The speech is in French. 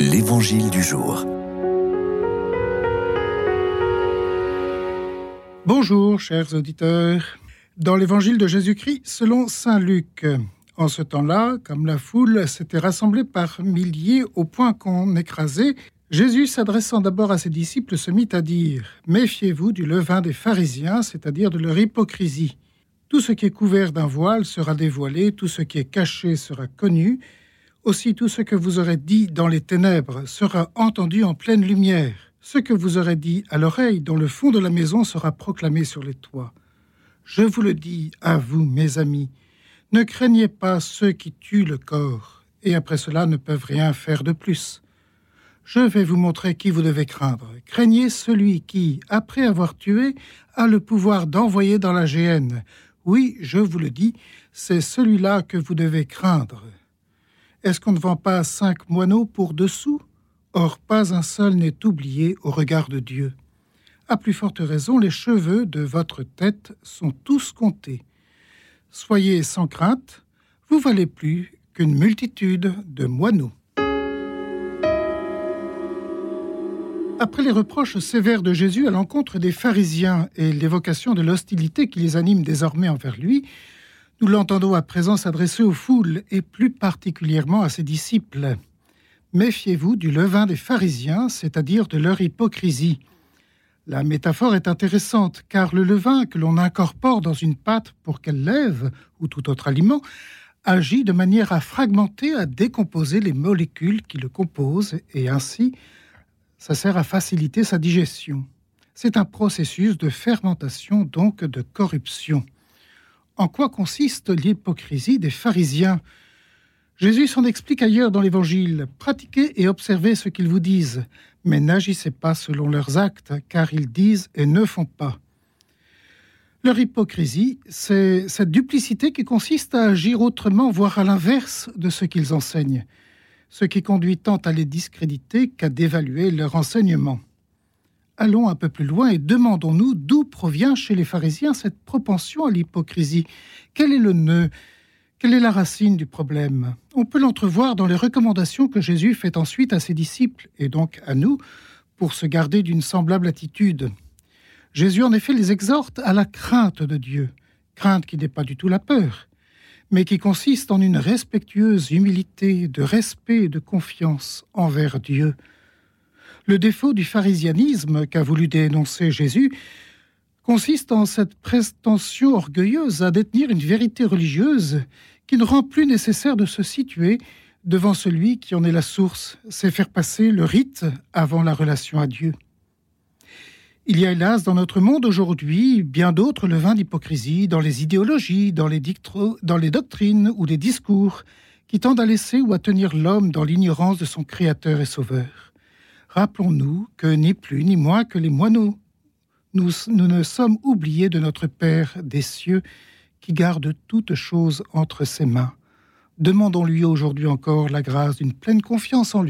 L'Évangile du jour. Bonjour, chers auditeurs. Dans l'Évangile de Jésus-Christ, selon Saint Luc, en ce temps-là, comme la foule s'était rassemblée par milliers au point qu'on écrasait, Jésus, s'adressant d'abord à ses disciples, se mit à dire Méfiez-vous du levain des pharisiens, c'est-à-dire de leur hypocrisie. Tout ce qui est couvert d'un voile sera dévoilé, tout ce qui est caché sera connu, aussi tout ce que vous aurez dit dans les ténèbres sera entendu en pleine lumière. Ce que vous aurez dit à l'oreille dans le fond de la maison sera proclamé sur les toits. Je vous le dis à vous, mes amis, ne craignez pas ceux qui tuent le corps, et après cela ne peuvent rien faire de plus. Je vais vous montrer qui vous devez craindre. Craignez celui qui, après avoir tué, a le pouvoir d'envoyer dans la géhenne. Oui, je vous le dis, c'est celui-là que vous devez craindre. Est-ce qu'on ne vend pas cinq moineaux pour dessous Or, pas un seul n'est oublié au regard de Dieu. À plus forte raison, les cheveux de votre tête sont tous comptés. Soyez sans crainte, vous valez plus qu'une multitude de moineaux. Après les reproches sévères de Jésus à l'encontre des pharisiens et l'évocation de l'hostilité qui les anime désormais envers lui, nous l'entendons à présent s'adresser aux foules et plus particulièrement à ses disciples. Méfiez-vous du levain des pharisiens, c'est-à-dire de leur hypocrisie. La métaphore est intéressante car le levain que l'on incorpore dans une pâte pour qu'elle lève, ou tout autre aliment, agit de manière à fragmenter, à décomposer les molécules qui le composent et ainsi ça sert à faciliter sa digestion. C'est un processus de fermentation, donc de corruption. En quoi consiste l'hypocrisie des pharisiens? Jésus s'en explique ailleurs dans l'Évangile. Pratiquez et observez ce qu'ils vous disent, mais n'agissez pas selon leurs actes, car ils disent et ne font pas. Leur hypocrisie, c'est cette duplicité qui consiste à agir autrement, voire à l'inverse de ce qu'ils enseignent, ce qui conduit tant à les discréditer qu'à dévaluer leur enseignement allons un peu plus loin et demandons-nous d'où provient chez les pharisiens cette propension à l'hypocrisie. Quel est le nœud? Quelle est la racine du problème? On peut l'entrevoir dans les recommandations que Jésus fait ensuite à ses disciples, et donc à nous, pour se garder d'une semblable attitude. Jésus en effet les exhorte à la crainte de Dieu, crainte qui n'est pas du tout la peur, mais qui consiste en une respectueuse humilité, de respect et de confiance envers Dieu, le défaut du pharisianisme qu'a voulu dénoncer Jésus consiste en cette prétention orgueilleuse à détenir une vérité religieuse qui ne rend plus nécessaire de se situer devant celui qui en est la source, c'est faire passer le rite avant la relation à Dieu. Il y a hélas dans notre monde aujourd'hui bien d'autres levains d'hypocrisie dans les idéologies, dans les, dans les doctrines ou les discours qui tendent à laisser ou à tenir l'homme dans l'ignorance de son Créateur et Sauveur. Rappelons-nous que ni plus ni moins que les moineaux, nous, ne sommes oubliés de notre Père des cieux qui garde toutes choses entre ses mains. Demandons-lui aujourd'hui encore la grâce d'une pleine confiance en lui.